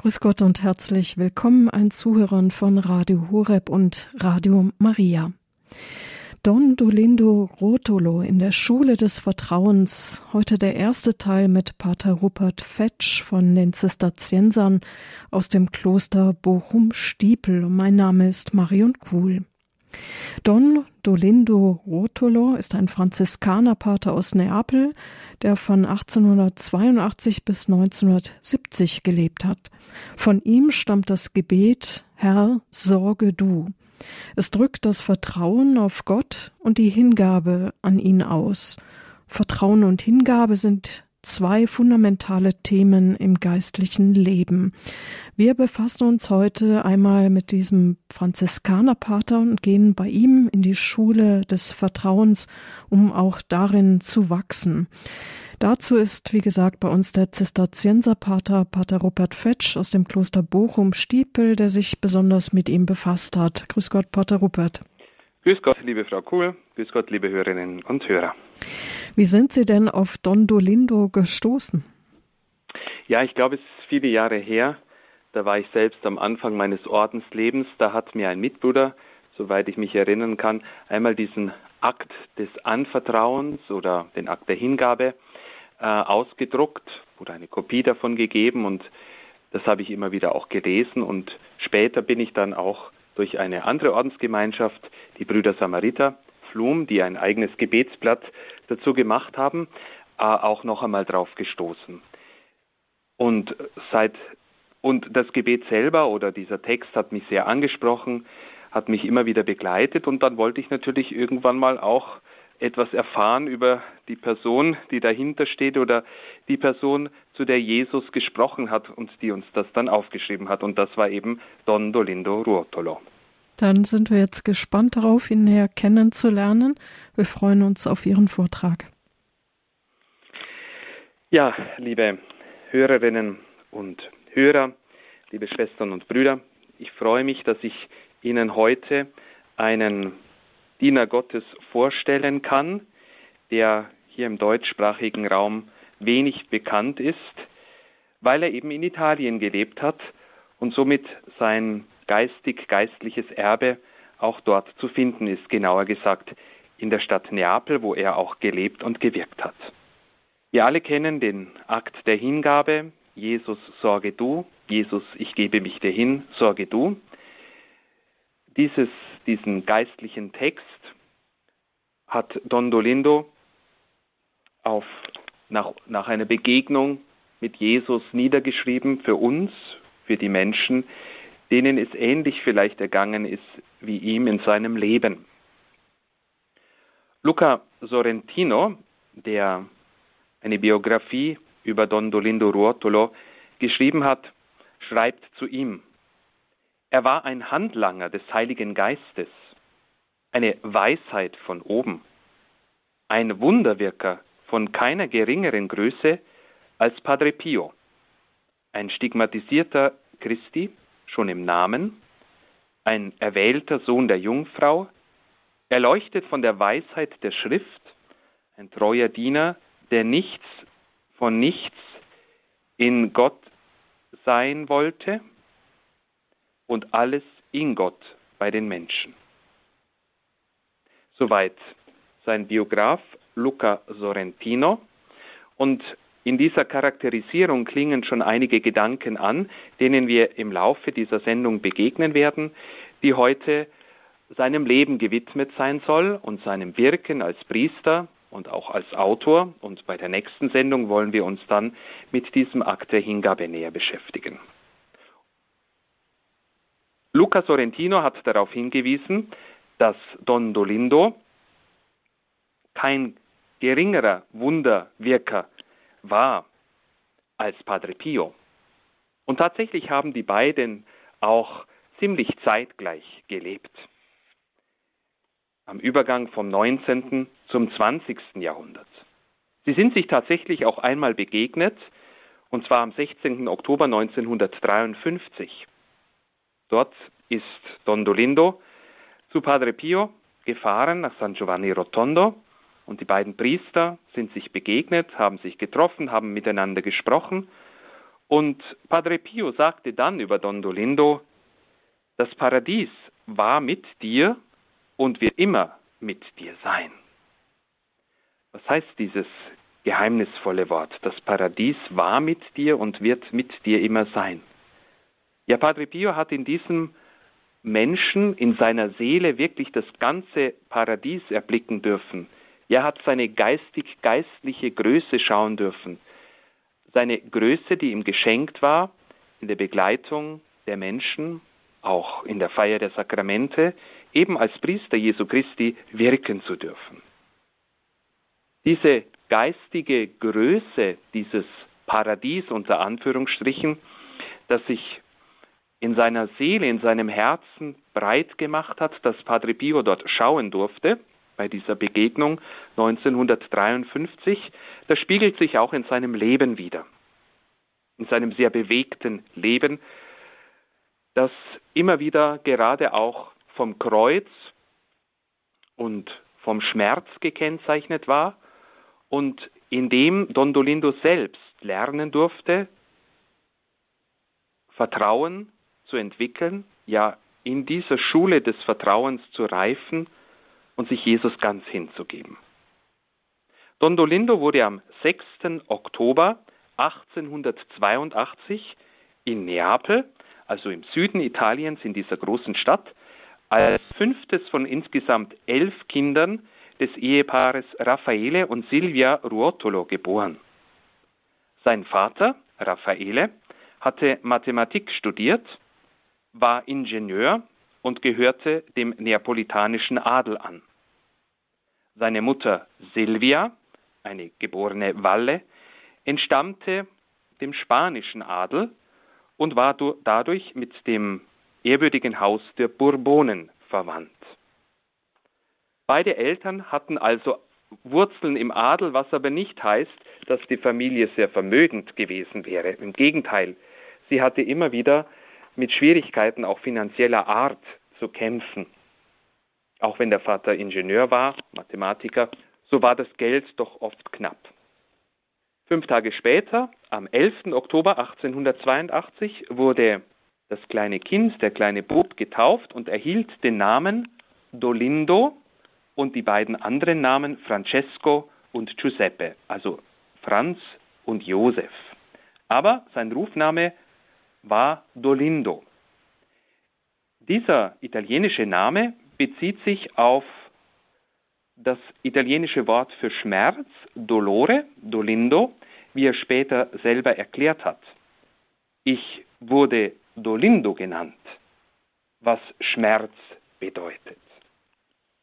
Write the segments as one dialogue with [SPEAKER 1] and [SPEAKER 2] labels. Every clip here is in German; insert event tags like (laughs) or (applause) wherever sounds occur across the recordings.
[SPEAKER 1] Grüß Gott und herzlich willkommen allen Zuhörern von Radio Horeb und Radio Maria. Don Dolindo Rotolo in der Schule des Vertrauens. Heute der erste Teil mit Pater Rupert Fetsch von den Zisterziensern aus dem Kloster Bochum-Stiepel. Mein Name ist Marion Kuhl. Don Dolindo Rotolo ist ein Franziskanerpater aus Neapel, der von 1882 bis 1970 gelebt hat. Von ihm stammt das Gebet Herr, sorge du. Es drückt das Vertrauen auf Gott und die Hingabe an ihn aus. Vertrauen und Hingabe sind zwei fundamentale Themen im geistlichen Leben. Wir befassen uns heute einmal mit diesem Franziskanerpater und gehen bei ihm in die Schule des Vertrauens, um auch darin zu wachsen. Dazu ist, wie gesagt, bei uns der Zisterzienserpater, Pater Rupert Fetsch aus dem Kloster Bochum-Stiepel, der sich besonders mit ihm befasst hat. Grüß Gott, Pater Rupert.
[SPEAKER 2] Grüß Gott, liebe Frau Kuhl. Grüß Gott, liebe Hörerinnen und Hörer.
[SPEAKER 1] Wie sind Sie denn auf Don Dolindo gestoßen?
[SPEAKER 2] Ja, ich glaube, es ist viele Jahre her. Da war ich selbst am Anfang meines Ordenslebens. Da hat mir ein Mitbruder, soweit ich mich erinnern kann, einmal diesen Akt des Anvertrauens oder den Akt der Hingabe äh, ausgedruckt oder eine Kopie davon gegeben und das habe ich immer wieder auch gelesen und später bin ich dann auch durch eine andere Ordensgemeinschaft, die Brüder Samariter, Flum, die ein eigenes Gebetsblatt dazu gemacht haben, äh, auch noch einmal drauf gestoßen. Und seit und das Gebet selber oder dieser Text hat mich sehr angesprochen, hat mich immer wieder begleitet und dann wollte ich natürlich irgendwann mal auch etwas erfahren über die Person, die dahinter steht oder die Person, zu der Jesus gesprochen hat und die uns das dann aufgeschrieben hat. Und das war eben Don Dolindo Ruotolo.
[SPEAKER 1] Dann sind wir jetzt gespannt darauf, ihn näher kennenzulernen. Wir freuen uns auf Ihren Vortrag.
[SPEAKER 2] Ja, liebe Hörerinnen und Hörer, liebe Schwestern und Brüder, ich freue mich, dass ich Ihnen heute einen Diener Gottes vorstellen kann, der hier im deutschsprachigen Raum wenig bekannt ist, weil er eben in Italien gelebt hat und somit sein geistig-geistliches Erbe auch dort zu finden ist, genauer gesagt in der Stadt Neapel, wo er auch gelebt und gewirkt hat. Wir alle kennen den Akt der Hingabe, Jesus, sorge du, Jesus, ich gebe mich dir hin, sorge du. Dieses, diesen geistlichen Text hat Don Dolindo auf, nach, nach einer Begegnung mit Jesus niedergeschrieben für uns, für die Menschen, denen es ähnlich vielleicht ergangen ist wie ihm in seinem Leben. Luca Sorrentino, der eine Biografie über Don Dolindo Ruotolo geschrieben hat, schreibt zu ihm, er war ein Handlanger des Heiligen Geistes, eine Weisheit von oben, ein Wunderwirker von keiner geringeren Größe als Padre Pio, ein stigmatisierter Christi, schon im Namen, ein erwählter Sohn der Jungfrau, erleuchtet von der Weisheit der Schrift, ein treuer Diener, der nichts von nichts in Gott sein wollte und alles in Gott bei den Menschen. Soweit sein Biograf Luca Sorrentino. Und in dieser Charakterisierung klingen schon einige Gedanken an, denen wir im Laufe dieser Sendung begegnen werden, die heute seinem Leben gewidmet sein soll und seinem Wirken als Priester und auch als Autor. Und bei der nächsten Sendung wollen wir uns dann mit diesem Akt der Hingabe näher beschäftigen. Luca Sorrentino hat darauf hingewiesen, dass Don Dolindo kein geringerer Wunderwirker war als Padre Pio. Und tatsächlich haben die beiden auch ziemlich zeitgleich gelebt. Am Übergang vom 19. zum 20. Jahrhundert. Sie sind sich tatsächlich auch einmal begegnet, und zwar am 16. Oktober 1953. Dort ist Don Dolindo zu Padre Pio gefahren nach San Giovanni Rotondo und die beiden Priester sind sich begegnet, haben sich getroffen, haben miteinander gesprochen Und Padre Pio sagte dann über Don Dolindo, das Paradies war mit dir und wird immer mit dir sein. Was heißt dieses geheimnisvolle Wort? Das Paradies war mit dir und wird mit dir immer sein. Ja, Padre Pio hat in diesem Menschen, in seiner Seele wirklich das ganze Paradies erblicken dürfen. Er hat seine geistig-geistliche Größe schauen dürfen. Seine Größe, die ihm geschenkt war, in der Begleitung der Menschen, auch in der Feier der Sakramente, eben als Priester Jesu Christi wirken zu dürfen. Diese geistige Größe dieses Paradies unter Anführungsstrichen, das sich in seiner Seele, in seinem Herzen breit gemacht hat, dass Padre Pio dort schauen durfte, bei dieser Begegnung 1953, das spiegelt sich auch in seinem Leben wieder. In seinem sehr bewegten Leben, das immer wieder gerade auch vom Kreuz und vom Schmerz gekennzeichnet war und in dem Don Dolindo selbst lernen durfte, Vertrauen zu entwickeln, ja in dieser Schule des Vertrauens zu reifen und sich Jesus ganz hinzugeben. Don Dolindo wurde am 6. Oktober 1882 in Neapel, also im Süden Italiens in dieser großen Stadt, als fünftes von insgesamt elf Kindern des Ehepaares Raffaele und Silvia Ruotolo geboren. Sein Vater, Raffaele, hatte Mathematik studiert war Ingenieur und gehörte dem neapolitanischen Adel an. Seine Mutter Silvia, eine geborene Valle, entstammte dem spanischen Adel und war dadurch mit dem ehrwürdigen Haus der Bourbonen verwandt. Beide Eltern hatten also Wurzeln im Adel, was aber nicht heißt, dass die Familie sehr vermögend gewesen wäre. Im Gegenteil, sie hatte immer wieder mit Schwierigkeiten auch finanzieller Art zu kämpfen. Auch wenn der Vater Ingenieur war, Mathematiker, so war das Geld doch oft knapp. Fünf Tage später, am 11. Oktober 1882, wurde das kleine Kind, der kleine Bub, getauft und erhielt den Namen Dolindo und die beiden anderen Namen Francesco und Giuseppe, also Franz und Josef. Aber sein Rufname war Dolindo. Dieser italienische Name bezieht sich auf das italienische Wort für Schmerz, Dolore, Dolindo, wie er später selber erklärt hat. Ich wurde Dolindo genannt, was Schmerz bedeutet.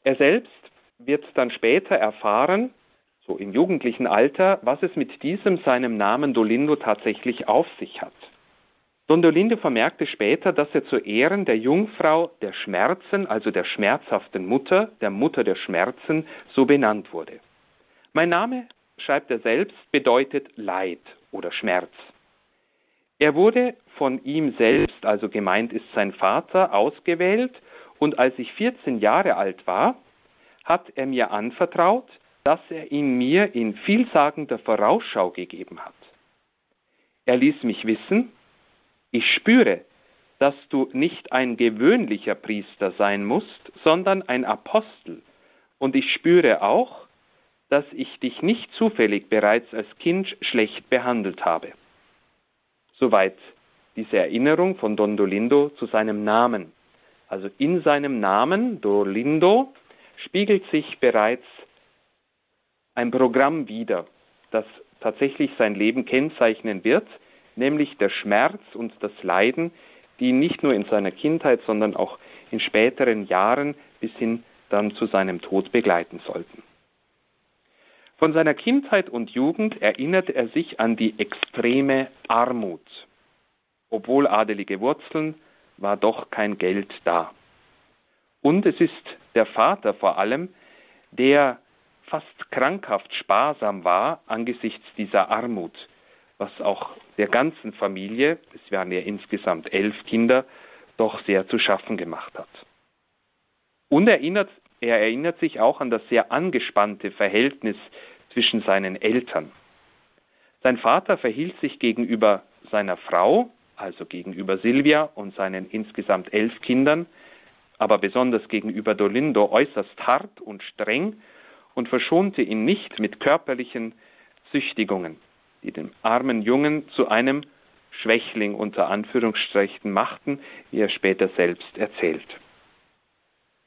[SPEAKER 2] Er selbst wird dann später erfahren, so im jugendlichen Alter, was es mit diesem seinem Namen Dolindo tatsächlich auf sich hat. Dondolinde vermerkte später, dass er zu Ehren der Jungfrau der Schmerzen, also der schmerzhaften Mutter, der Mutter der Schmerzen, so benannt wurde. Mein Name, schreibt er selbst, bedeutet Leid oder Schmerz. Er wurde von ihm selbst, also gemeint ist sein Vater, ausgewählt und als ich 14 Jahre alt war, hat er mir anvertraut, dass er ihn mir in vielsagender Vorausschau gegeben hat. Er ließ mich wissen, ich spüre, dass du nicht ein gewöhnlicher Priester sein musst, sondern ein Apostel. Und ich spüre auch, dass ich dich nicht zufällig bereits als Kind schlecht behandelt habe. Soweit diese Erinnerung von Don Dolindo zu seinem Namen. Also in seinem Namen, Dolindo, spiegelt sich bereits ein Programm wider, das tatsächlich sein Leben kennzeichnen wird, nämlich der Schmerz und das Leiden, die nicht nur in seiner Kindheit, sondern auch in späteren Jahren bis hin dann zu seinem Tod begleiten sollten. Von seiner Kindheit und Jugend erinnert er sich an die extreme Armut. Obwohl adelige Wurzeln, war doch kein Geld da. Und es ist der Vater vor allem, der fast krankhaft sparsam war angesichts dieser Armut, was auch der ganzen Familie, es waren ja insgesamt elf Kinder, doch sehr zu schaffen gemacht hat. Und erinnert, er erinnert sich auch an das sehr angespannte Verhältnis zwischen seinen Eltern. Sein Vater verhielt sich gegenüber seiner Frau, also gegenüber Silvia und seinen insgesamt elf Kindern, aber besonders gegenüber Dolindo äußerst hart und streng und verschonte ihn nicht mit körperlichen Züchtigungen, die den armen Jungen zu einem Schwächling unter Anführungsstrichen machten, wie er später selbst erzählt.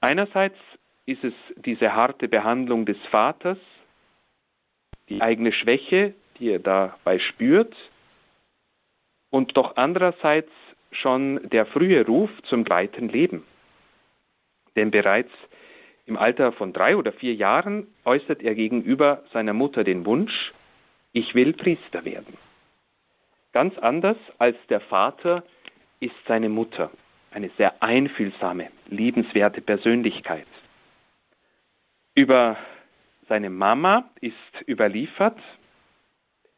[SPEAKER 2] Einerseits ist es diese harte Behandlung des Vaters, die eigene Schwäche, die er dabei spürt, und doch andererseits schon der frühe Ruf zum weiten Leben. Denn bereits im Alter von drei oder vier Jahren äußert er gegenüber seiner Mutter den Wunsch, ich will Priester werden. Ganz anders als der Vater ist seine Mutter, eine sehr einfühlsame, liebenswerte Persönlichkeit. Über seine Mama ist überliefert,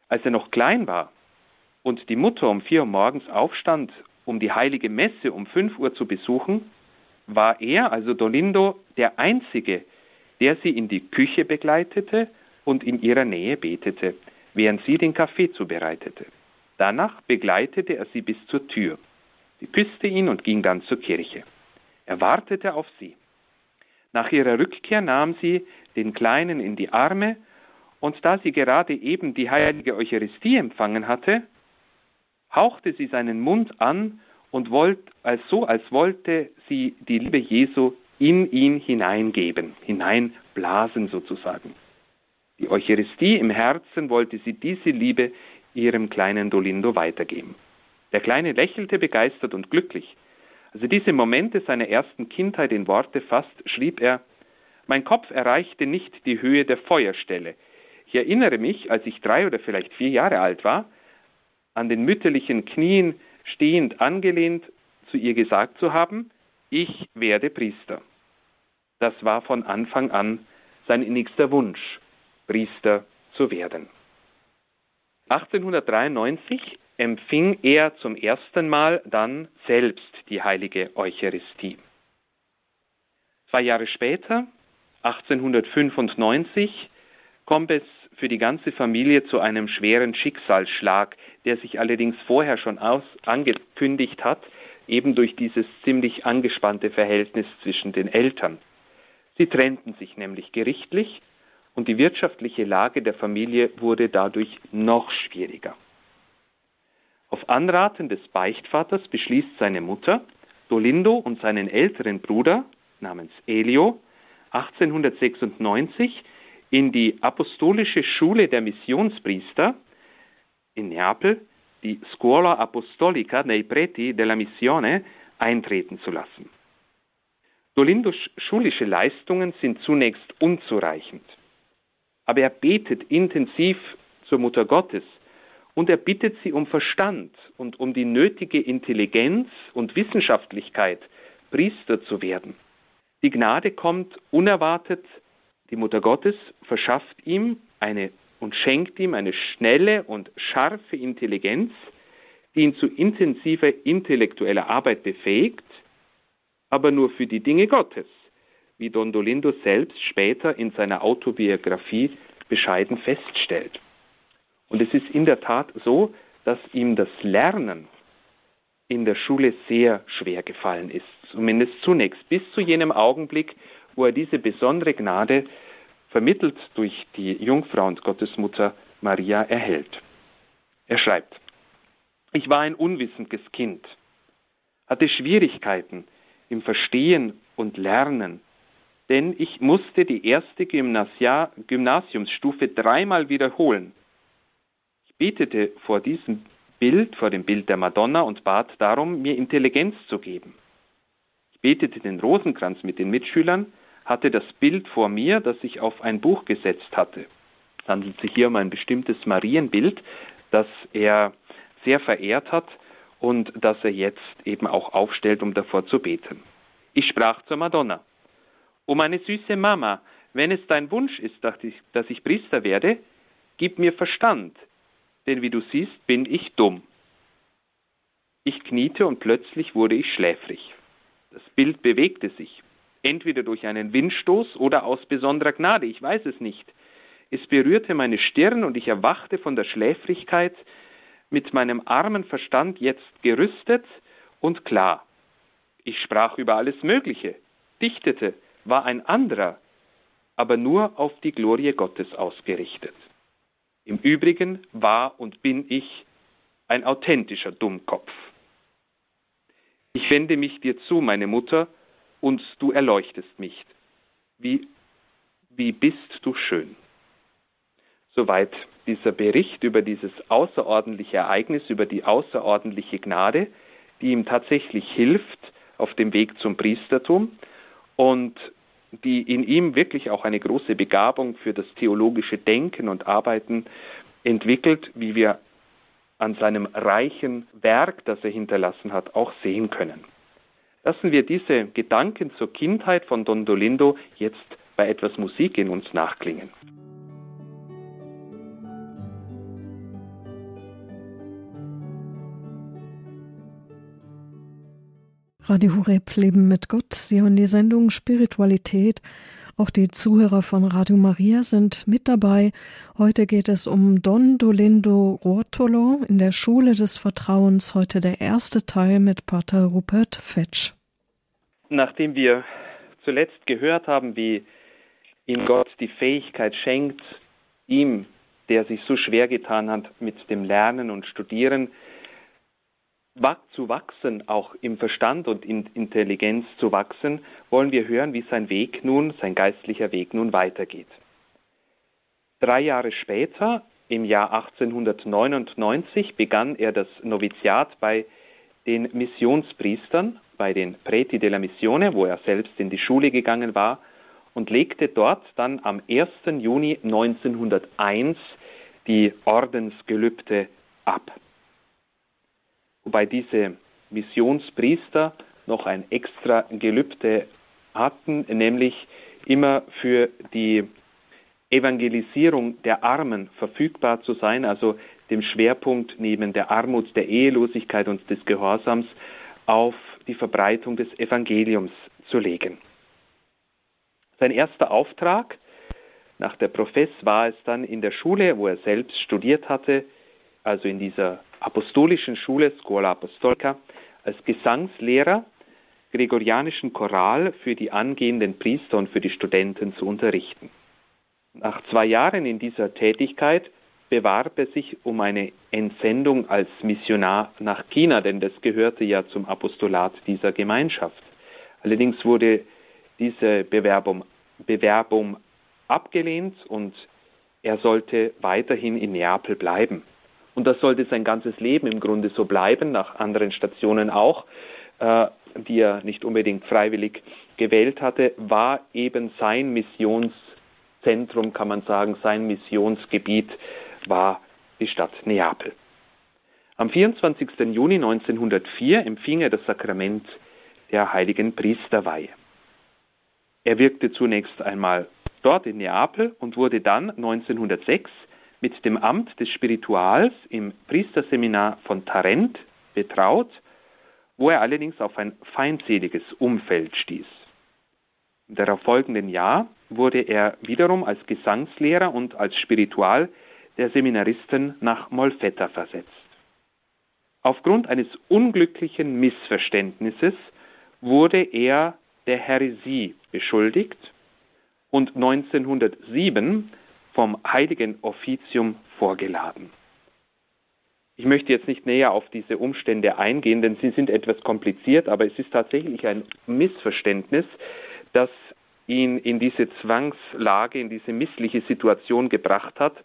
[SPEAKER 2] als er noch klein war und die Mutter um vier Uhr morgens aufstand, um die heilige Messe um fünf Uhr zu besuchen, war er, also Dolindo, der Einzige, der sie in die Küche begleitete und in ihrer Nähe betete, während sie den Kaffee zubereitete. Danach begleitete er sie bis zur Tür. Sie küsste ihn und ging dann zur Kirche. Er wartete auf sie. Nach ihrer Rückkehr nahm sie den Kleinen in die Arme, und da sie gerade eben die heilige Eucharistie empfangen hatte, hauchte sie seinen Mund an und wollte, als so, als wollte sie die Liebe Jesu in ihn hineingeben, hineinblasen sozusagen. Die Eucharistie im Herzen wollte sie diese Liebe ihrem kleinen Dolindo weitergeben. Der Kleine lächelte begeistert und glücklich. Als er diese Momente seiner ersten Kindheit in Worte fasst, schrieb er, mein Kopf erreichte nicht die Höhe der Feuerstelle. Ich erinnere mich, als ich drei oder vielleicht vier Jahre alt war, an den mütterlichen Knien stehend angelehnt zu ihr gesagt zu haben, ich werde Priester. Das war von Anfang an sein innigster Wunsch, Priester zu werden. 1893 empfing er zum ersten Mal dann selbst die heilige Eucharistie. Zwei Jahre später, 1895, kommt es für die ganze Familie zu einem schweren Schicksalsschlag, der sich allerdings vorher schon aus angekündigt hat, eben durch dieses ziemlich angespannte Verhältnis zwischen den Eltern. Sie trennten sich nämlich gerichtlich und die wirtschaftliche Lage der Familie wurde dadurch noch schwieriger. Auf Anraten des Beichtvaters beschließt seine Mutter, Dolindo und seinen älteren Bruder namens Elio 1896 in die apostolische Schule der Missionspriester in Neapel, die Scuola Apostolica dei Preti della Missione, eintreten zu lassen. Dolindos schulische Leistungen sind zunächst unzureichend. Aber er betet intensiv zur Mutter Gottes und er bittet sie um Verstand und um die nötige Intelligenz und Wissenschaftlichkeit, Priester zu werden. Die Gnade kommt unerwartet, die Mutter Gottes verschafft ihm eine und schenkt ihm eine schnelle und scharfe Intelligenz, die ihn zu intensiver intellektueller Arbeit befähigt, aber nur für die Dinge Gottes wie Don Dolindo selbst später in seiner Autobiografie bescheiden feststellt. Und es ist in der Tat so, dass ihm das Lernen in der Schule sehr schwer gefallen ist, zumindest zunächst, bis zu jenem Augenblick, wo er diese besondere Gnade vermittelt durch die Jungfrau und Gottesmutter Maria erhält. Er schreibt, ich war ein unwissendes Kind, hatte Schwierigkeiten im Verstehen und Lernen denn ich musste die erste Gymnasia Gymnasiumsstufe dreimal wiederholen. Ich betete vor diesem Bild, vor dem Bild der Madonna und bat darum, mir Intelligenz zu geben. Ich betete den Rosenkranz mit den Mitschülern, hatte das Bild vor mir, das ich auf ein Buch gesetzt hatte. Es handelt sich hier um ein bestimmtes Marienbild, das er sehr verehrt hat und das er jetzt eben auch aufstellt, um davor zu beten. Ich sprach zur Madonna. O meine süße Mama, wenn es dein Wunsch ist, dass ich, Priester werde, gib mir Verstand, denn wie du siehst, bin ich dumm. Ich kniete und plötzlich wurde ich schläfrig. Das Bild bewegte sich, entweder durch einen Windstoß oder aus besonderer Gnade, ich weiß es nicht. Es berührte meine Stirn und ich erwachte von der Schläfrigkeit mit meinem armen Verstand jetzt gerüstet und klar. Ich sprach über alles Mögliche, dichtete, war ein anderer, aber nur auf die Glorie Gottes ausgerichtet. Im Übrigen war und bin ich ein authentischer Dummkopf. Ich wende mich dir zu, meine Mutter, und du erleuchtest mich. Wie, wie bist du schön. Soweit dieser Bericht über dieses außerordentliche Ereignis, über die außerordentliche Gnade, die ihm tatsächlich hilft auf dem Weg zum Priestertum und die in ihm wirklich auch eine große Begabung für das theologische Denken und Arbeiten entwickelt, wie wir an seinem reichen Werk, das er hinterlassen hat, auch sehen können. Lassen wir diese Gedanken zur Kindheit von Don Dolindo jetzt bei etwas Musik in uns nachklingen.
[SPEAKER 1] Radio Horeb Leben mit Gott. Sie hören die Sendung Spiritualität. Auch die Zuhörer von Radio Maria sind mit dabei. Heute geht es um Don Dolindo Rotolo in der Schule des Vertrauens. Heute der erste Teil mit Pater Rupert Fetsch.
[SPEAKER 2] Nachdem wir zuletzt gehört haben, wie ihm Gott die Fähigkeit schenkt, ihm, der sich so schwer getan hat mit dem Lernen und Studieren, zu wachsen, auch im Verstand und in Intelligenz zu wachsen, wollen wir hören, wie sein Weg nun, sein geistlicher Weg nun weitergeht. Drei Jahre später, im Jahr 1899, begann er das Noviziat bei den Missionspriestern, bei den Preti della Missione, wo er selbst in die Schule gegangen war, und legte dort dann am 1. Juni 1901 die Ordensgelübde ab wobei diese Missionspriester noch ein extra Gelübde hatten, nämlich immer für die Evangelisierung der Armen verfügbar zu sein, also dem Schwerpunkt neben der Armut, der Ehelosigkeit und des Gehorsams auf die Verbreitung des Evangeliums zu legen. Sein erster Auftrag nach der Profess war es dann in der Schule, wo er selbst studiert hatte, also in dieser apostolischen Schule Scuola Apostolica als Gesangslehrer gregorianischen Choral für die angehenden Priester und für die Studenten zu unterrichten. Nach zwei Jahren in dieser Tätigkeit bewarb er sich um eine Entsendung als Missionar nach China, denn das gehörte ja zum Apostolat dieser Gemeinschaft. Allerdings wurde diese Bewerbung, Bewerbung abgelehnt und er sollte weiterhin in Neapel bleiben. Und das sollte sein ganzes Leben im Grunde so bleiben, nach anderen Stationen auch, äh, die er nicht unbedingt freiwillig gewählt hatte, war eben sein Missionszentrum, kann man sagen, sein Missionsgebiet war die Stadt Neapel. Am 24. Juni 1904 empfing er das Sakrament der heiligen Priesterweihe. Er wirkte zunächst einmal dort in Neapel und wurde dann 1906 mit dem Amt des Spirituals im Priesterseminar von Tarent betraut, wo er allerdings auf ein feindseliges Umfeld stieß. Im darauffolgenden Jahr wurde er wiederum als Gesangslehrer und als Spiritual der Seminaristen nach Molfetta versetzt. Aufgrund eines unglücklichen Missverständnisses wurde er der Häresie beschuldigt und 1907 vom heiligen Offizium vorgeladen. Ich möchte jetzt nicht näher auf diese Umstände eingehen, denn sie sind etwas kompliziert, aber es ist tatsächlich ein Missverständnis, das ihn in diese Zwangslage, in diese missliche Situation gebracht hat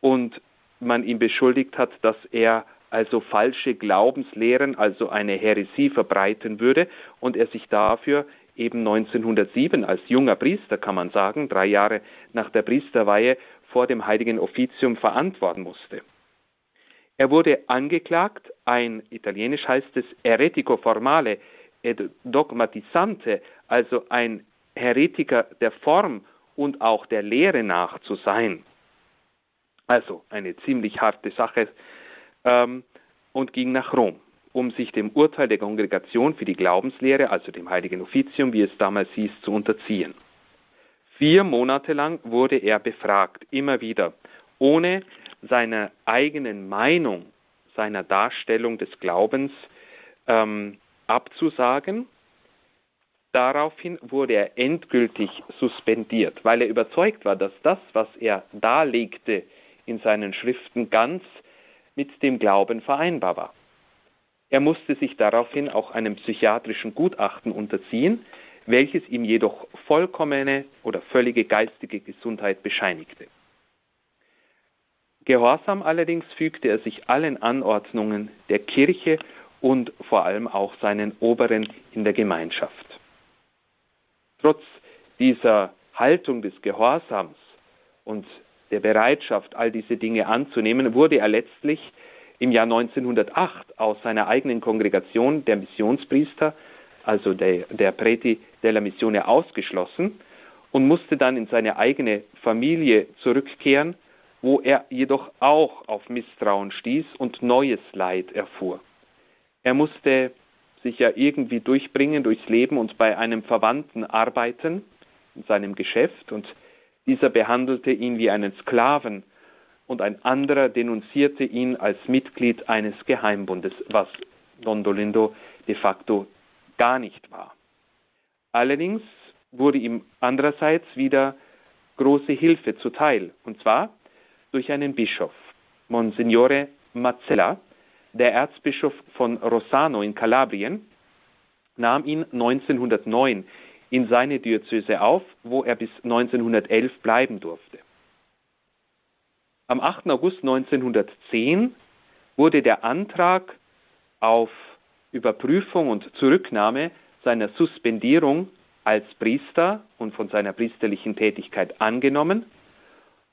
[SPEAKER 2] und man ihn beschuldigt hat, dass er also falsche Glaubenslehren, also eine Häresie verbreiten würde und er sich dafür eben 1907 als junger Priester, kann man sagen, drei Jahre nach der Priesterweihe vor dem heiligen Offizium verantworten musste. Er wurde angeklagt, ein italienisch heißt es eretico formale ed dogmatisante, also ein Heretiker der Form und auch der Lehre nach zu sein. Also eine ziemlich harte Sache ähm, und ging nach Rom um sich dem Urteil der Kongregation für die Glaubenslehre, also dem heiligen Offizium, wie es damals hieß, zu unterziehen. Vier Monate lang wurde er befragt, immer wieder, ohne seiner eigenen Meinung, seiner Darstellung des Glaubens ähm, abzusagen. Daraufhin wurde er endgültig suspendiert, weil er überzeugt war, dass das, was er darlegte in seinen Schriften, ganz mit dem Glauben vereinbar war. Er musste sich daraufhin auch einem psychiatrischen Gutachten unterziehen, welches ihm jedoch vollkommene oder völlige geistige Gesundheit bescheinigte. Gehorsam allerdings fügte er sich allen Anordnungen der Kirche und vor allem auch seinen Oberen in der Gemeinschaft. Trotz dieser Haltung des Gehorsams und der Bereitschaft, all diese Dinge anzunehmen, wurde er letztlich im Jahr 1908 aus seiner eigenen Kongregation der Missionspriester, also der, der Preti della Missione, ausgeschlossen und musste dann in seine eigene Familie zurückkehren, wo er jedoch auch auf Misstrauen stieß und neues Leid erfuhr. Er musste sich ja irgendwie durchbringen durchs Leben und bei einem Verwandten arbeiten in seinem Geschäft und dieser behandelte ihn wie einen Sklaven und ein anderer denunzierte ihn als Mitglied eines Geheimbundes, was Don Dolindo de facto gar nicht war. Allerdings wurde ihm andererseits wieder große Hilfe zuteil, und zwar durch einen Bischof, Monsignore Mazzella, der Erzbischof von Rossano in Kalabrien, nahm ihn 1909 in seine Diözese auf, wo er bis 1911 bleiben durfte. Am 8. August 1910 wurde der Antrag auf Überprüfung und Zurücknahme seiner Suspendierung als Priester und von seiner priesterlichen Tätigkeit angenommen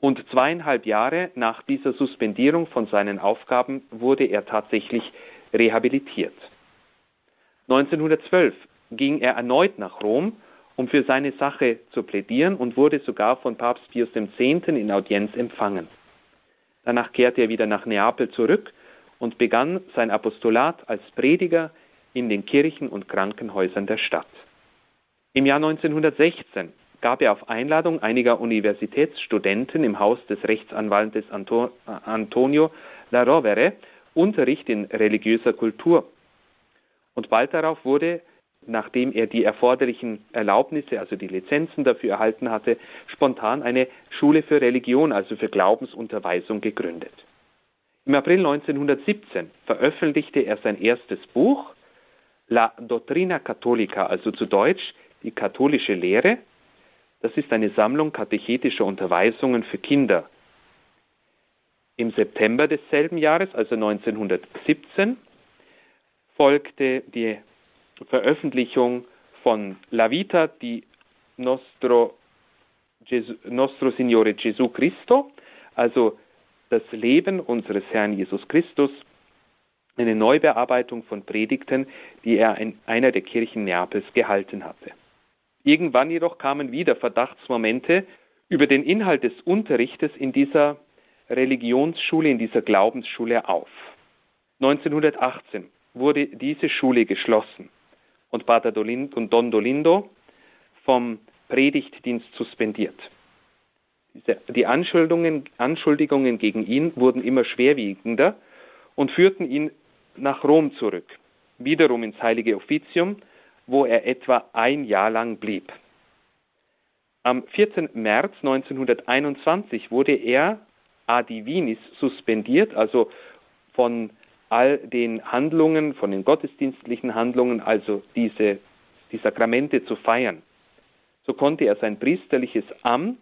[SPEAKER 2] und zweieinhalb Jahre nach dieser Suspendierung von seinen Aufgaben wurde er tatsächlich rehabilitiert. 1912 ging er erneut nach Rom, um für seine Sache zu plädieren und wurde sogar von Papst Pius X. in Audienz empfangen. Danach kehrte er wieder nach Neapel zurück und begann sein Apostolat als Prediger in den Kirchen und Krankenhäusern der Stadt. Im Jahr 1916 gab er auf Einladung einiger Universitätsstudenten im Haus des Rechtsanwaltes Antonio La Rovere Unterricht in religiöser Kultur. Und bald darauf wurde, nachdem er die erforderlichen Erlaubnisse, also die Lizenzen dafür erhalten hatte, spontan eine Schule für Religion, also für Glaubensunterweisung gegründet. Im April 1917 veröffentlichte er sein erstes Buch, La Dottrina Cattolica, also zu Deutsch die katholische Lehre. Das ist eine Sammlung katechetischer Unterweisungen für Kinder. Im September desselben Jahres, also 1917, folgte die Veröffentlichung von La Vita di Nostro, Gesù, Nostro Signore Gesù Cristo, also das Leben unseres Herrn Jesus Christus, eine Neubearbeitung von Predigten, die er in einer der Kirchen Neapels gehalten hatte. Irgendwann jedoch kamen wieder Verdachtsmomente über den Inhalt des Unterrichtes in dieser Religionsschule, in dieser Glaubensschule auf. 1918 wurde diese Schule geschlossen und Pater Dolindo und Don Dolindo vom Predigtdienst suspendiert. Die Anschuldigungen, Anschuldigungen gegen ihn wurden immer schwerwiegender und führten ihn nach Rom zurück, wiederum ins heilige Offizium, wo er etwa ein Jahr lang blieb. Am 14. März 1921 wurde er a divinis suspendiert, also von all den Handlungen, von den gottesdienstlichen Handlungen, also diese, die Sakramente zu feiern. So konnte er sein priesterliches Amt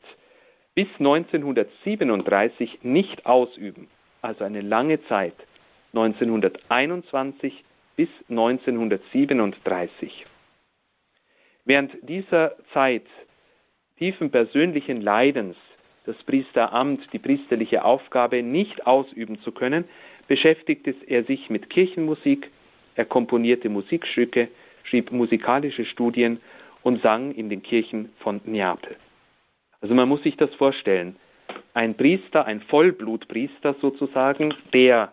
[SPEAKER 2] bis 1937 nicht ausüben, also eine lange Zeit, 1921 bis 1937. Während dieser Zeit tiefen persönlichen Leidens das Priesteramt, die priesterliche Aufgabe nicht ausüben zu können, beschäftigte er sich mit Kirchenmusik, er komponierte Musikstücke, schrieb musikalische Studien und sang in den Kirchen von Neapel. Also man muss sich das vorstellen. Ein Priester, ein Vollblutpriester sozusagen, der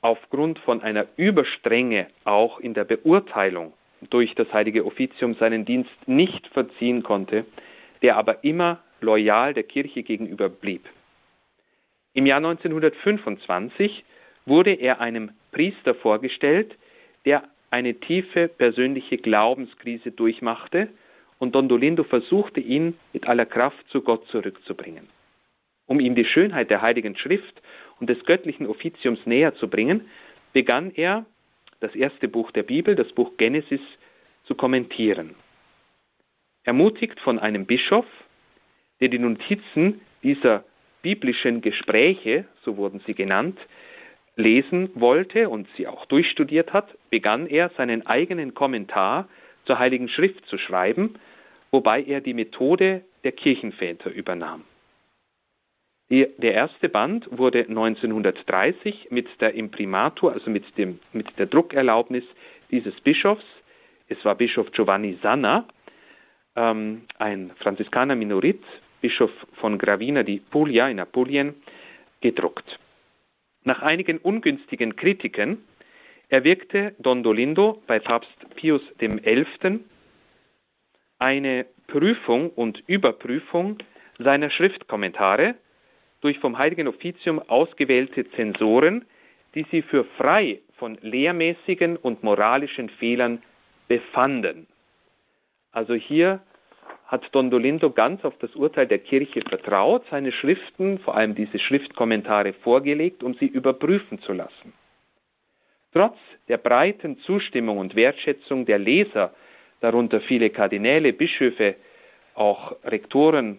[SPEAKER 2] aufgrund von einer Überstrenge auch in der Beurteilung durch das heilige Offizium seinen Dienst nicht verziehen konnte, der aber immer loyal der Kirche gegenüber blieb. Im Jahr 1925 wurde er einem Priester vorgestellt, der eine tiefe persönliche Glaubenskrise durchmachte und Don Dolindo versuchte ihn mit aller Kraft zu Gott zurückzubringen. Um ihm die Schönheit der Heiligen Schrift und des göttlichen Offiziums näher zu bringen, begann er, das erste Buch der Bibel, das Buch Genesis, zu kommentieren. Ermutigt von einem Bischof, der die Notizen dieser biblischen Gespräche, so wurden sie genannt, lesen wollte und sie auch durchstudiert hat, begann er seinen eigenen Kommentar zur Heiligen Schrift zu schreiben, wobei er die Methode der Kirchenväter übernahm. Der erste Band wurde 1930 mit der Imprimatur, also mit, dem, mit der Druckerlaubnis dieses Bischofs, es war Bischof Giovanni Sanna, ähm, ein Franziskaner Minorit, Bischof von Gravina di Puglia in Apulien, gedruckt. Nach einigen ungünstigen Kritiken erwirkte Don Dolindo bei Papst Pius XI. eine Prüfung und Überprüfung seiner Schriftkommentare durch vom Heiligen Offizium ausgewählte Zensoren, die sie für frei von lehrmäßigen und moralischen Fehlern befanden. Also hier hat Don Dolindo ganz auf das Urteil der Kirche vertraut, seine Schriften, vor allem diese Schriftkommentare, vorgelegt, um sie überprüfen zu lassen. Trotz der breiten Zustimmung und Wertschätzung der Leser, darunter viele Kardinäle, Bischöfe, auch Rektoren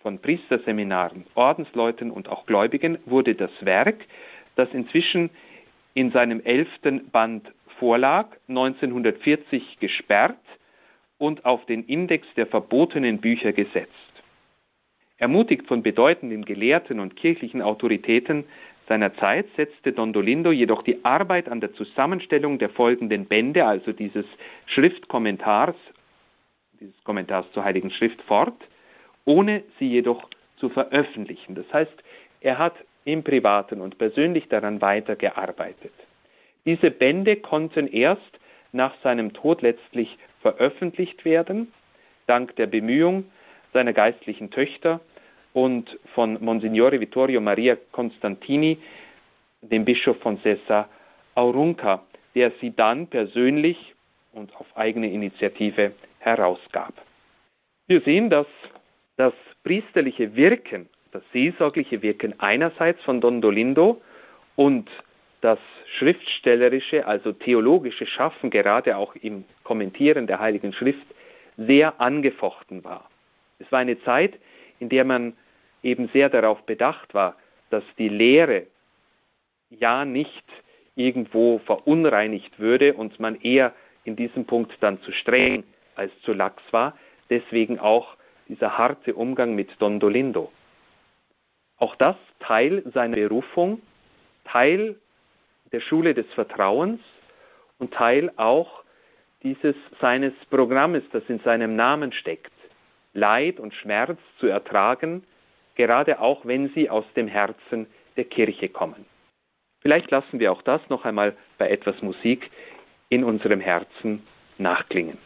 [SPEAKER 2] von Priesterseminaren, Ordensleuten und auch Gläubigen, wurde das Werk, das inzwischen in seinem elften Band vorlag, 1940 gesperrt und auf den Index der verbotenen Bücher gesetzt. Ermutigt von bedeutenden Gelehrten und kirchlichen Autoritäten seiner Zeit setzte Don Dolindo jedoch die Arbeit an der Zusammenstellung der folgenden Bände, also dieses Schriftkommentars, dieses Kommentars zur Heiligen Schrift fort, ohne sie jedoch zu veröffentlichen. Das heißt, er hat im Privaten und persönlich daran weitergearbeitet. Diese Bände konnten erst nach seinem Tod letztlich veröffentlicht werden, dank der Bemühung seiner geistlichen Töchter und von Monsignore Vittorio Maria Constantini, dem Bischof von Sessa Aurunca, der sie dann persönlich und auf eigene Initiative herausgab. Wir sehen, dass das priesterliche Wirken, das seelsorgliche Wirken einerseits von Don Dolindo und das schriftstellerische, also theologische Schaffen, gerade auch im Kommentieren der Heiligen Schrift, sehr angefochten war. Es war eine Zeit, in der man eben sehr darauf bedacht war, dass die Lehre ja nicht irgendwo verunreinigt würde und man eher in diesem Punkt dann zu streng als zu lax war. Deswegen auch dieser harte Umgang mit Don Dolindo. Auch das Teil seiner Berufung, Teil der Schule des Vertrauens und Teil auch dieses seines Programmes, das in seinem Namen steckt, Leid und Schmerz zu ertragen, gerade auch wenn sie aus dem Herzen der Kirche kommen. Vielleicht lassen wir auch das noch einmal bei etwas Musik in unserem Herzen nachklingen.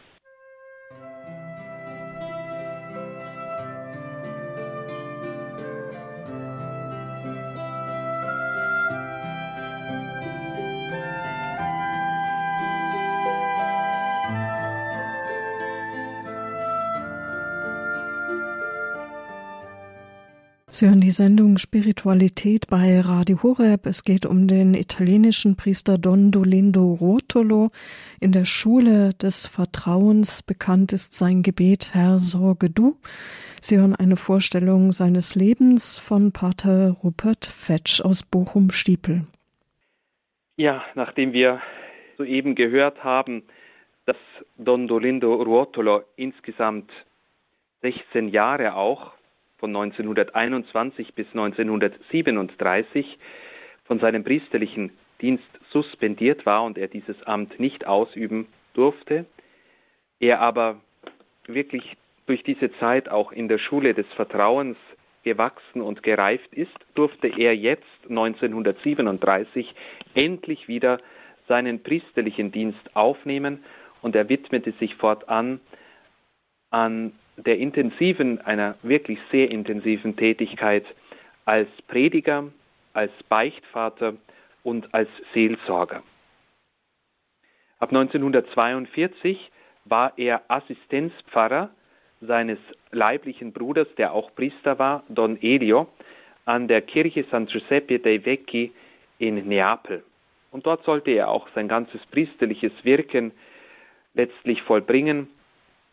[SPEAKER 1] Sie hören die Sendung Spiritualität bei Radio Horeb. Es geht um den italienischen Priester Don Dolindo Rotolo. In der Schule des Vertrauens bekannt ist sein Gebet Herr, sorge du. Sie hören eine Vorstellung seines Lebens von Pater Rupert Fetsch aus Bochum-Stiepel.
[SPEAKER 2] Ja, nachdem wir soeben gehört haben, dass Don Dolindo Ruotolo insgesamt 16 Jahre auch von 1921 bis 1937 von seinem priesterlichen Dienst suspendiert war und er dieses Amt nicht ausüben durfte. Er aber wirklich durch diese Zeit auch in der Schule des Vertrauens gewachsen und gereift ist, durfte er jetzt 1937 endlich wieder seinen priesterlichen Dienst aufnehmen und er widmete sich fortan an der intensiven, einer wirklich sehr intensiven Tätigkeit als Prediger, als Beichtvater und als Seelsorger. Ab 1942 war er Assistenzpfarrer seines leiblichen Bruders, der auch Priester war, Don Elio, an der Kirche San Giuseppe dei Vecchi in Neapel. Und dort sollte er auch sein ganzes priesterliches Wirken letztlich vollbringen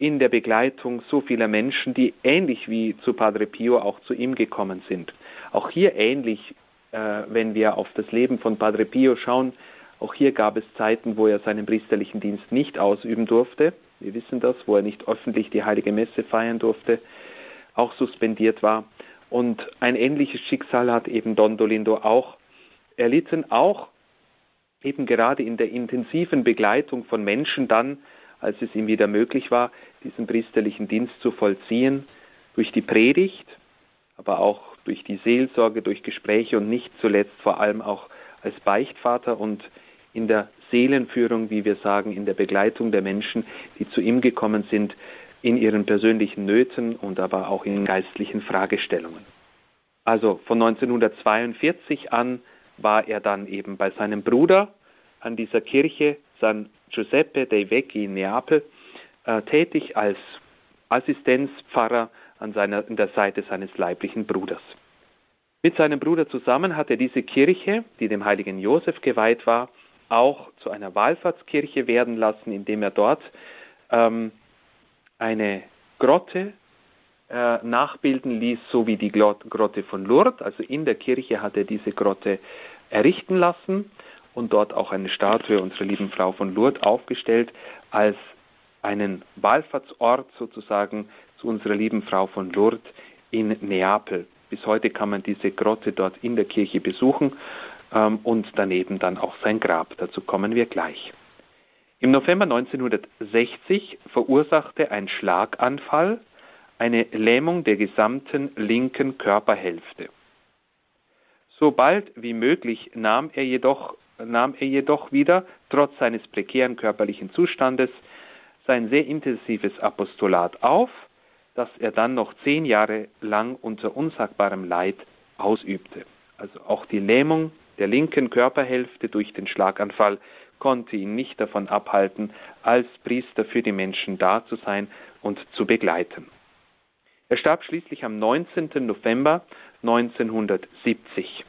[SPEAKER 2] in der Begleitung so vieler Menschen, die ähnlich wie zu Padre Pio auch zu ihm gekommen sind. Auch hier ähnlich, äh, wenn wir auf das Leben von Padre Pio schauen, auch hier gab es Zeiten, wo er seinen priesterlichen Dienst nicht ausüben durfte. Wir wissen das, wo er nicht öffentlich die heilige Messe feiern durfte, auch suspendiert war. Und ein ähnliches Schicksal hat eben Don Dolindo auch erlitten, auch eben gerade in der intensiven Begleitung von Menschen dann, als es ihm wieder möglich war, diesen priesterlichen Dienst zu vollziehen, durch die Predigt, aber auch durch die Seelsorge, durch Gespräche und nicht zuletzt vor allem auch als Beichtvater und in der Seelenführung, wie wir sagen, in der Begleitung der Menschen, die zu ihm gekommen sind, in ihren persönlichen Nöten und aber auch in geistlichen Fragestellungen. Also von 1942 an war er dann eben bei seinem Bruder an dieser Kirche San Giuseppe dei Vecchi in Neapel äh, tätig als Assistenzpfarrer an, seiner, an der Seite seines leiblichen Bruders. Mit seinem Bruder zusammen hat er diese Kirche, die dem heiligen Josef geweiht war, auch zu einer Wallfahrtskirche werden lassen, indem er dort ähm, eine Grotte äh, nachbilden ließ, so wie die Grotte von Lourdes. Also in der Kirche hat er diese Grotte errichten lassen und dort auch eine Statue unserer lieben Frau von Lourdes aufgestellt als einen Wallfahrtsort sozusagen zu unserer lieben Frau von Lourdes in Neapel. Bis heute kann man diese Grotte dort in der Kirche besuchen ähm, und daneben dann auch sein Grab. Dazu kommen wir gleich. Im November 1960 verursachte ein Schlaganfall eine Lähmung der gesamten linken Körperhälfte. So bald wie möglich nahm er jedoch, nahm er jedoch wieder, trotz seines prekären körperlichen Zustandes, sein sehr intensives Apostolat auf, das er dann noch zehn Jahre lang unter unsagbarem Leid ausübte. Also auch die Lähmung der linken Körperhälfte durch den Schlaganfall konnte ihn nicht davon abhalten, als Priester für die Menschen da zu sein und zu begleiten. Er starb schließlich am 19. November 1970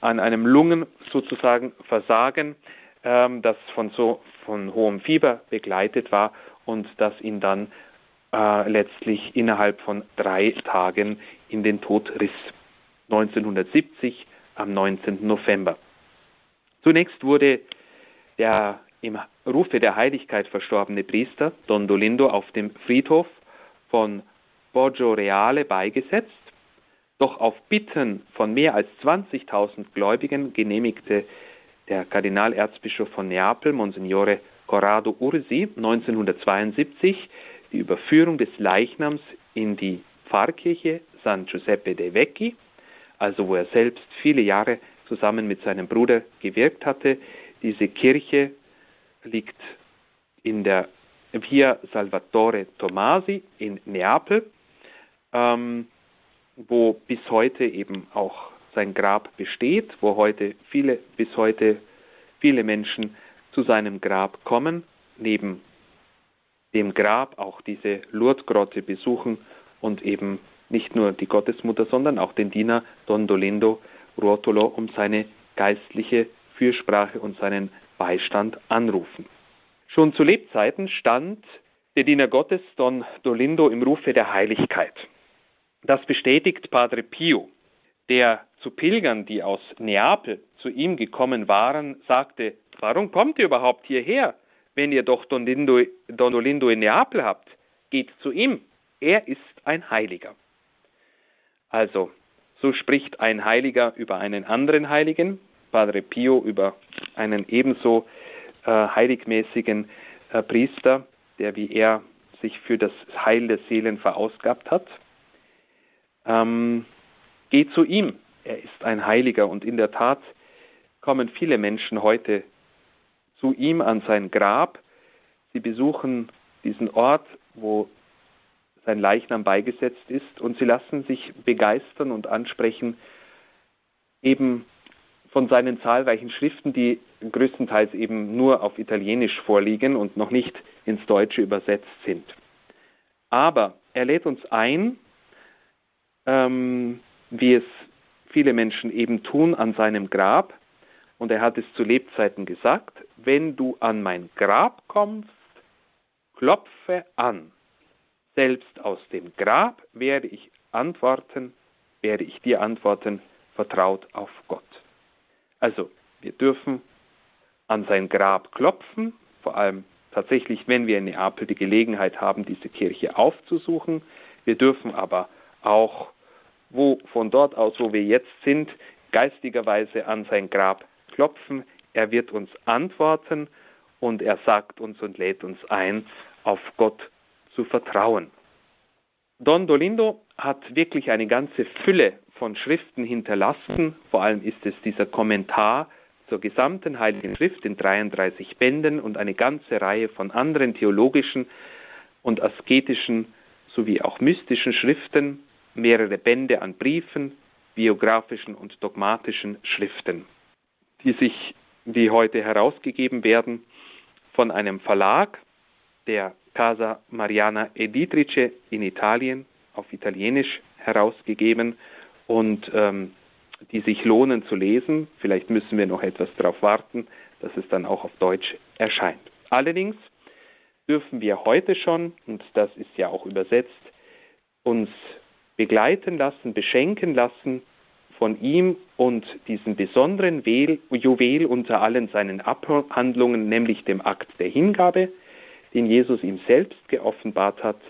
[SPEAKER 2] an einem Lungen sozusagen Versagen, ähm, das von so von hohem Fieber begleitet war und das ihn dann äh, letztlich innerhalb von drei Tagen in den Tod riss. 1970 am 19. November. Zunächst wurde der im Rufe der Heiligkeit verstorbene Priester Don Dolindo auf dem Friedhof von Borgio Reale beigesetzt, doch auf Bitten von mehr als 20.000 Gläubigen genehmigte der Kardinalerzbischof von Neapel, Monsignore Corrado Ursi, 1972 die Überführung des Leichnams in die Pfarrkirche San Giuseppe dei Vecchi, also wo er selbst viele Jahre zusammen mit seinem Bruder gewirkt hatte. Diese Kirche liegt in der Via Salvatore Tomasi in Neapel ähm, wo bis heute eben auch sein Grab besteht, wo heute viele, bis heute viele Menschen zu seinem Grab kommen, neben dem Grab auch diese Lourdes-Grotte besuchen und eben nicht nur die Gottesmutter, sondern auch den Diener Don Dolindo Ruotolo um seine geistliche Fürsprache und seinen Beistand anrufen. Schon zu Lebzeiten stand der Diener Gottes Don Dolindo im Rufe der Heiligkeit. Das bestätigt Padre Pio, der zu Pilgern, die aus Neapel zu ihm gekommen waren, sagte, warum kommt ihr überhaupt hierher, wenn ihr doch Don, Lindo, Don Olindo in Neapel habt? Geht zu ihm, er ist ein Heiliger. Also, so spricht ein Heiliger über einen anderen Heiligen, Padre Pio über einen ebenso äh, heiligmäßigen äh, Priester, der wie er sich für das Heil der Seelen verausgabt hat ähm, geht zu ihm. Er ist ein Heiliger und in der Tat kommen viele Menschen heute zu ihm an sein Grab. Sie besuchen diesen Ort, wo sein Leichnam beigesetzt ist und sie lassen sich begeistern und ansprechen eben von seinen zahlreichen Schriften, die größtenteils eben nur auf Italienisch vorliegen und noch nicht ins Deutsche übersetzt sind. Aber er lädt uns ein, ähm, wie es viele Menschen eben tun an seinem Grab, und er hat es zu Lebzeiten gesagt, wenn du an mein Grab kommst, klopfe an. Selbst aus dem Grab werde ich antworten, werde ich dir antworten, vertraut auf Gott. Also, wir dürfen an sein Grab klopfen, vor allem tatsächlich, wenn wir in Neapel die Gelegenheit haben, diese Kirche aufzusuchen. Wir dürfen aber auch, wo, von dort aus, wo wir jetzt sind, geistigerweise an sein Grab klopfen. Er wird uns antworten und er sagt uns und lädt uns ein, auf Gott zu vertrauen. Don Dolindo hat wirklich eine ganze Fülle von Schriften hinterlassen. Vor allem ist es dieser Kommentar zur gesamten Heiligen Schrift in 33 Bänden und eine ganze Reihe von anderen theologischen und asketischen sowie auch mystischen Schriften, mehrere Bände an Briefen, biografischen und dogmatischen Schriften, die sich, die heute herausgegeben werden, von einem Verlag, der Casa Mariana Editrice in Italien, auf Italienisch herausgegeben und ähm, die sich lohnen zu lesen. Vielleicht müssen wir noch etwas darauf warten, dass es dann auch auf Deutsch erscheint. Allerdings dürfen wir heute schon, und das ist ja auch übersetzt, uns begleiten lassen, beschenken lassen von ihm und diesem besonderen Juwel unter allen seinen Abhandlungen, nämlich dem Akt der Hingabe, den Jesus ihm selbst geoffenbart hat.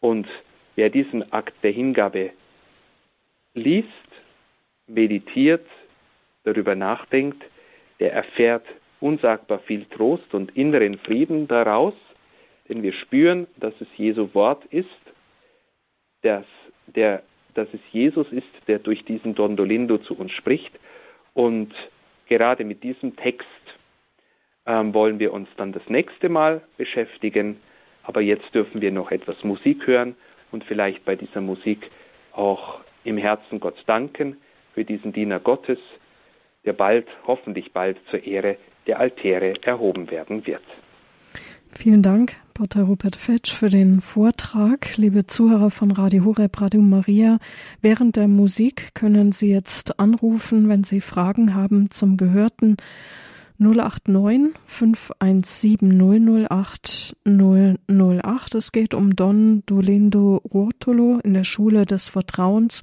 [SPEAKER 2] Und wer diesen Akt der Hingabe liest, meditiert, darüber nachdenkt, der erfährt unsagbar viel Trost und inneren Frieden daraus, denn wir spüren, dass es Jesu Wort ist, dass, der, dass es Jesus ist, der durch diesen Dondolindo zu uns spricht. Und gerade mit diesem Text ähm, wollen wir uns dann das nächste Mal beschäftigen. Aber jetzt dürfen wir noch etwas Musik hören und vielleicht bei dieser Musik auch im Herzen Gott danken für diesen Diener Gottes, der bald, hoffentlich bald zur Ehre der Altäre erhoben werden wird.
[SPEAKER 1] Vielen Dank, Pater Rupert Fetsch, für den Vortrag. Liebe Zuhörer von Radio Horeb, Radio Maria, während der Musik können Sie jetzt anrufen, wenn Sie Fragen haben zum Gehörten 089 517 008 008. Es geht um Don Dolindo Rotolo in der Schule des Vertrauens.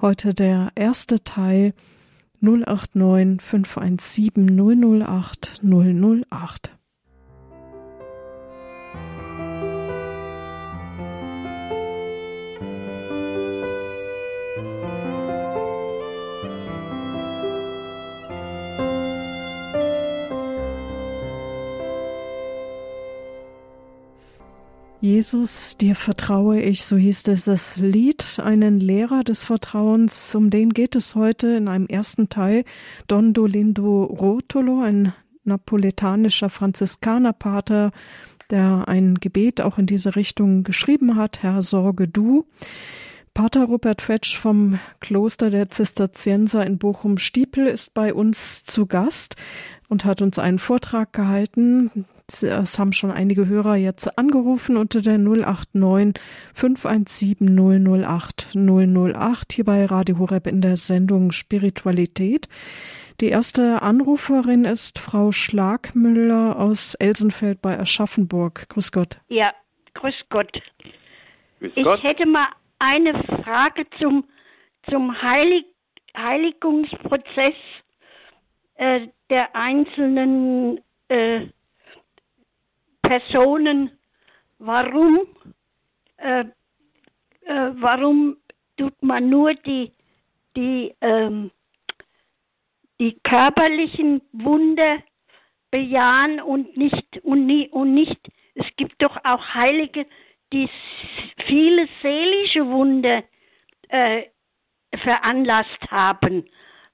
[SPEAKER 1] Heute der erste Teil 089 517 008 008. Jesus, dir vertraue ich, so hieß es das Lied, einen Lehrer des Vertrauens, um den geht es heute in einem ersten Teil. Don Dolindo Rotolo, ein napoletanischer Franziskanerpater, der ein Gebet auch in diese Richtung geschrieben hat, Herr, sorge du. Pater Rupert Fetsch vom Kloster der Zisterzienser in Bochum-Stiepel ist bei uns zu Gast und hat uns einen Vortrag gehalten es haben schon einige Hörer jetzt angerufen unter der 089 517 008 008 hier bei Radio Horeb in der Sendung Spiritualität. Die erste Anruferin ist Frau Schlagmüller aus Elsenfeld bei Aschaffenburg. Grüß Gott.
[SPEAKER 3] Ja, grüß Gott. Grüß Gott. Ich hätte mal eine Frage zum, zum Heilig, Heiligungsprozess äh, der einzelnen äh, Personen, warum, äh, äh, warum tut man nur die, die, ähm, die körperlichen Wunder bejahen und nicht, und, nie, und nicht, es gibt doch auch Heilige, die viele seelische Wunder äh, veranlasst haben.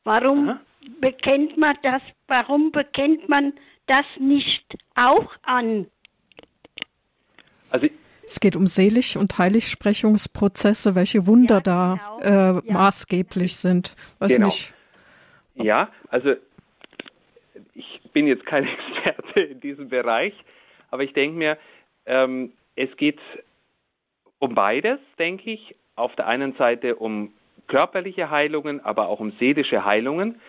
[SPEAKER 3] Warum Aha. bekennt man das, warum bekennt man das nicht auch an?
[SPEAKER 1] Also es geht um Selig- und Heiligsprechungsprozesse, welche Wunder ja, da genau. äh, ja. maßgeblich sind. Weiß genau. nicht.
[SPEAKER 2] Ja, also ich bin jetzt kein (laughs) Experte in diesem Bereich, aber ich denke mir, ähm, es geht um beides, denke ich. Auf der einen Seite um körperliche Heilungen, aber auch um seelische Heilungen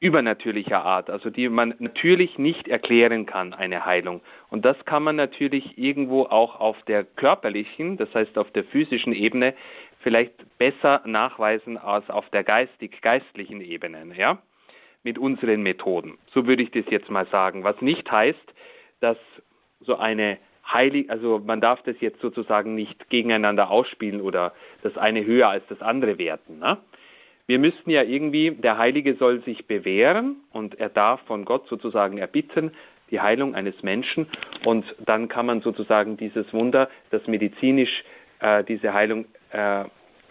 [SPEAKER 2] übernatürlicher Art, also die man natürlich nicht erklären kann, eine Heilung. Und das kann man natürlich irgendwo auch auf der körperlichen, das heißt auf der physischen Ebene, vielleicht besser nachweisen als auf der geistig-geistlichen Ebene, ja, mit unseren Methoden. So würde ich das jetzt mal sagen. Was nicht heißt, dass so eine heilig, also man darf das jetzt sozusagen nicht gegeneinander ausspielen oder das eine höher als das andere werten. Ne? Wir müssten ja irgendwie, der Heilige soll sich bewähren und er darf von Gott sozusagen erbitten, die Heilung eines Menschen und dann kann man sozusagen dieses Wunder, das medizinisch äh, diese Heilung äh,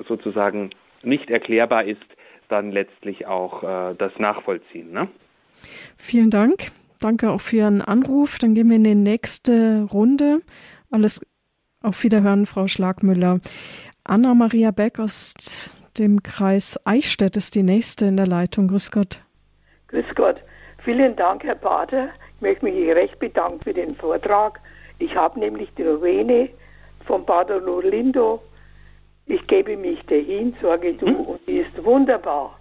[SPEAKER 2] sozusagen nicht erklärbar ist, dann letztlich auch äh, das nachvollziehen. Ne?
[SPEAKER 1] Vielen Dank. Danke auch für Ihren Anruf. Dann gehen wir in die nächste Runde. Alles auf Wiederhören, Frau Schlagmüller. Anna-Maria Beck aus dem Kreis Eichstätt ist die nächste in der Leitung. Grüß Gott.
[SPEAKER 4] Grüß Gott. Vielen Dank, Herr Pater. Ich möchte mich recht bedanken für den Vortrag. Ich habe nämlich die Novene von Pater Lorlindo. Ich gebe mich dahin, sage du, hm? und die ist wunderbar.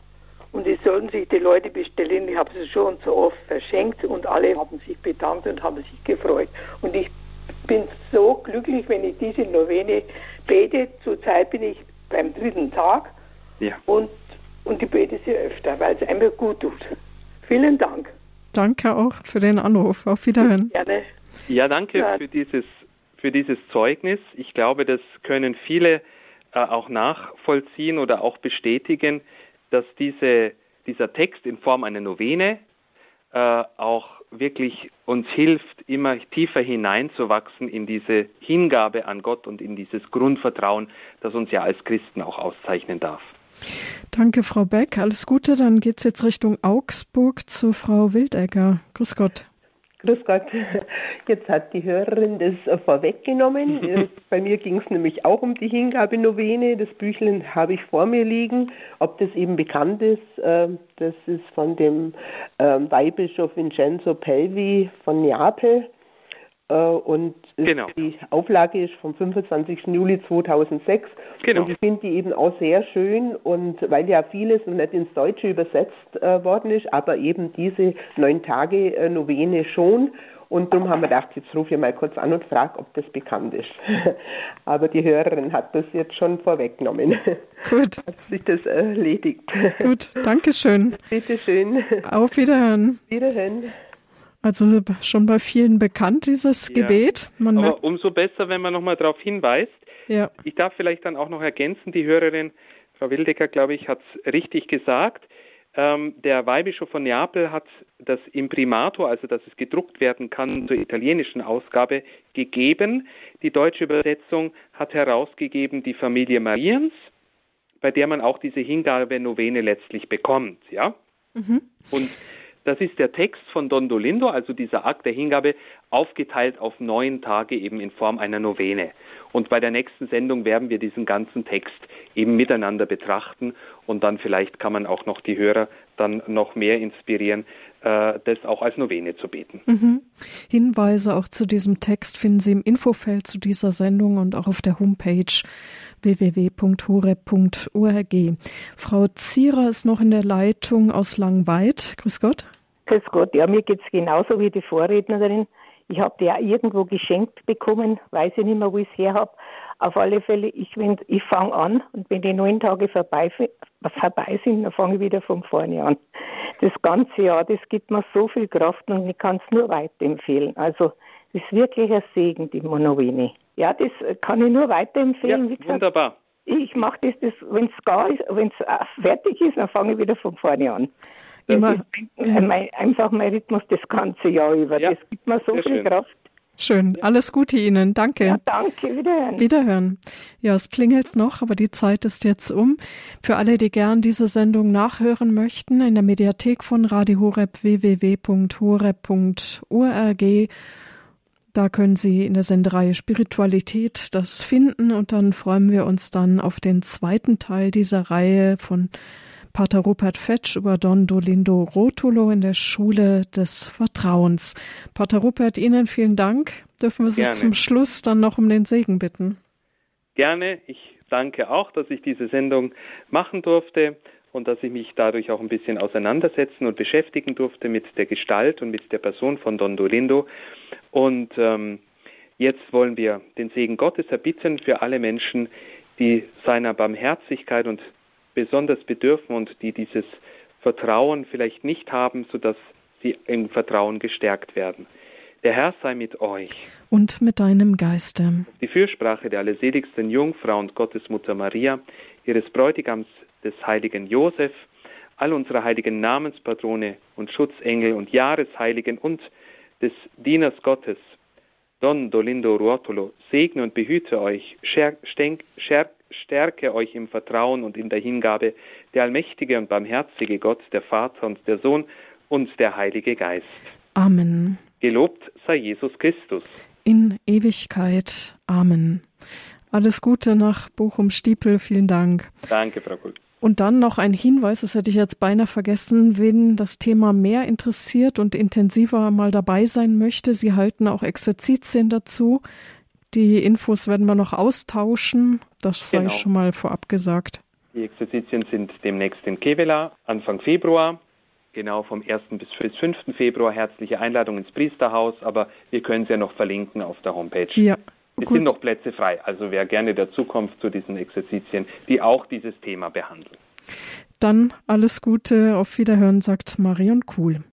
[SPEAKER 4] Und die sollen sich die Leute bestellen. Ich habe sie schon so oft verschenkt und alle haben sich bedankt und haben sich gefreut. Und ich bin so glücklich, wenn ich diese Novene bete. Zurzeit bin ich beim dritten Tag ja. und, und ich bete sie öfter, weil es einfach gut tut. Vielen Dank.
[SPEAKER 1] Danke auch für den Anruf. Auf Wiederhören.
[SPEAKER 2] Gerne. Ja, danke ja. für dieses für dieses Zeugnis. Ich glaube, das können viele äh, auch nachvollziehen oder auch bestätigen, dass diese, dieser Text in Form einer Novene äh, auch wirklich uns hilft, immer tiefer hineinzuwachsen in diese Hingabe an Gott und in dieses Grundvertrauen, das uns ja als Christen auch auszeichnen darf.
[SPEAKER 1] Danke, Frau Beck. Alles Gute. Dann geht es jetzt Richtung Augsburg zu Frau Wildegger. Grüß Gott.
[SPEAKER 5] Grüß Gott. Jetzt hat die Hörerin das vorweggenommen. (laughs) Bei mir ging es nämlich auch um die Hingabenovene. Das Büchlein habe ich vor mir liegen. Ob das eben bekannt ist, äh, das ist von dem ähm, Weihbischof Vincenzo Pelvi von Neapel. Äh, und genau. die Auflage ist vom 25. Juli 2006. Genau. Und ich finde die eben auch sehr schön und weil ja vieles noch nicht ins Deutsche übersetzt äh, worden ist, aber eben diese neun Tage äh, Novene schon. Und darum haben wir gedacht, jetzt rufe ich mal kurz an und frage, ob das bekannt ist. (laughs) Aber die Hörerin hat das jetzt schon vorweggenommen. (laughs) Gut. (laughs) Hat sich das erledigt.
[SPEAKER 1] Gut, danke schön.
[SPEAKER 5] Bitte schön.
[SPEAKER 1] Auf Wiederhören.
[SPEAKER 5] Wiederhören.
[SPEAKER 1] Also schon bei vielen bekannt, dieses ja. Gebet.
[SPEAKER 2] Man Aber umso besser, wenn man nochmal darauf hinweist. Ja. Ich darf vielleicht dann auch noch ergänzen, die Hörerin, Frau Wildecker, glaube ich, hat es richtig gesagt. Ähm, der Weihbischof von Neapel hat das Imprimato, also dass es gedruckt werden kann, zur italienischen Ausgabe gegeben. Die deutsche Übersetzung hat herausgegeben die Familie Mariens, bei der man auch diese Hingabe-Novene letztlich bekommt. Ja? Mhm. Und das ist der Text von Don Dolindo, also dieser Akt der Hingabe, aufgeteilt auf neun Tage eben in Form einer Novene. Und bei der nächsten Sendung werden wir diesen ganzen Text eben miteinander betrachten und dann vielleicht kann man auch noch die Hörer dann noch mehr inspirieren, äh, das auch als Novene zu beten.
[SPEAKER 1] Mhm. Hinweise auch zu diesem Text finden Sie im Infofeld zu dieser Sendung und auch auf der Homepage www.hore.org. Frau Zierer ist noch in der Leitung aus Langweid. Grüß Gott.
[SPEAKER 6] Grüß Gott, ja, mir geht es genauso wie die Vorrednerin. Ich habe die auch irgendwo geschenkt bekommen, weiß ich nicht mehr, wo ich es her habe. Auf alle Fälle, ich, ich fange an und wenn die neun Tage vorbei, vorbei sind, dann fange ich wieder von vorne an. Das ganze Jahr, das gibt mir so viel Kraft und ich kann es nur weiterempfehlen. Also, das ist wirklich ein Segen, die Monowini. Ja, das kann ich nur weiterempfehlen.
[SPEAKER 2] Ja, gesagt, wunderbar.
[SPEAKER 6] Ich mache das, das wenn es gar ist, wenn es äh, fertig ist, dann fange ich wieder von vorne an.
[SPEAKER 1] Immer,
[SPEAKER 6] mein, einfach mein Rhythmus das ganze Jahr über. Ja, das gibt mir so viel schön. Kraft.
[SPEAKER 1] Schön. Alles Gute Ihnen. Danke.
[SPEAKER 6] Ja, danke. Wiederhören.
[SPEAKER 1] Wiederhören. Ja, es klingelt noch, aber die Zeit ist jetzt um. Für alle, die gern diese Sendung nachhören möchten, in der Mediathek von Radio Horeb www.horeb.org. Da können Sie in der Sendereihe Spiritualität das finden und dann freuen wir uns dann auf den zweiten Teil dieser Reihe von Pater Rupert Fetsch über Don Dolindo Rotolo in der Schule des Vertrauens. Pater Rupert, Ihnen vielen Dank. Dürfen wir Sie
[SPEAKER 2] Gerne.
[SPEAKER 1] zum Schluss dann noch um den Segen bitten?
[SPEAKER 2] Gerne. Ich danke auch, dass ich diese Sendung machen durfte und dass ich mich dadurch auch ein bisschen auseinandersetzen und beschäftigen durfte mit der Gestalt und mit der Person von Don Dolindo. Und ähm, jetzt wollen wir den Segen Gottes erbitten für alle Menschen, die seiner Barmherzigkeit und besonders bedürfen und die dieses Vertrauen vielleicht nicht haben, sodass sie im Vertrauen gestärkt werden. Der Herr sei mit euch.
[SPEAKER 1] Und mit deinem Geiste.
[SPEAKER 2] Die Fürsprache der allerseligsten Jungfrau und Gottesmutter Maria, ihres Bräutigams des heiligen Josef, all unserer heiligen Namenspatrone und Schutzengel und Jahresheiligen und des Dieners Gottes, Don Dolindo Ruotolo, segne und behüte euch, scher, stenk, scher, stärke euch im Vertrauen und in der Hingabe, der allmächtige und barmherzige Gott, der Vater und der Sohn und der Heilige Geist.
[SPEAKER 1] Amen.
[SPEAKER 2] Gelobt sei Jesus Christus.
[SPEAKER 1] In Ewigkeit. Amen. Alles Gute nach Bochum-Stiepel. Vielen Dank.
[SPEAKER 2] Danke, Frau Kuhl.
[SPEAKER 1] Und dann noch ein Hinweis, das hätte ich jetzt beinahe vergessen, wen das Thema mehr interessiert und intensiver mal dabei sein möchte. Sie halten auch Exerzitien dazu. Die Infos werden wir noch austauschen. Das sei
[SPEAKER 2] Genau.
[SPEAKER 1] schon mal vorab gesagt.
[SPEAKER 2] Die Exerzitien sind demnächst in Kevela, Anfang Februar. Genau vom 1. bis 5. Februar herzliche Einladung ins Priesterhaus, aber wir können es ja noch verlinken auf der Homepage.
[SPEAKER 1] Ja,
[SPEAKER 2] Es
[SPEAKER 1] gut.
[SPEAKER 2] sind noch Plätze frei, also wer gerne dazukommt zu diesen Exerzitien, die auch dieses Thema behandeln.
[SPEAKER 1] Dann alles Gute, auf Wiederhören, sagt Marion Kuhl.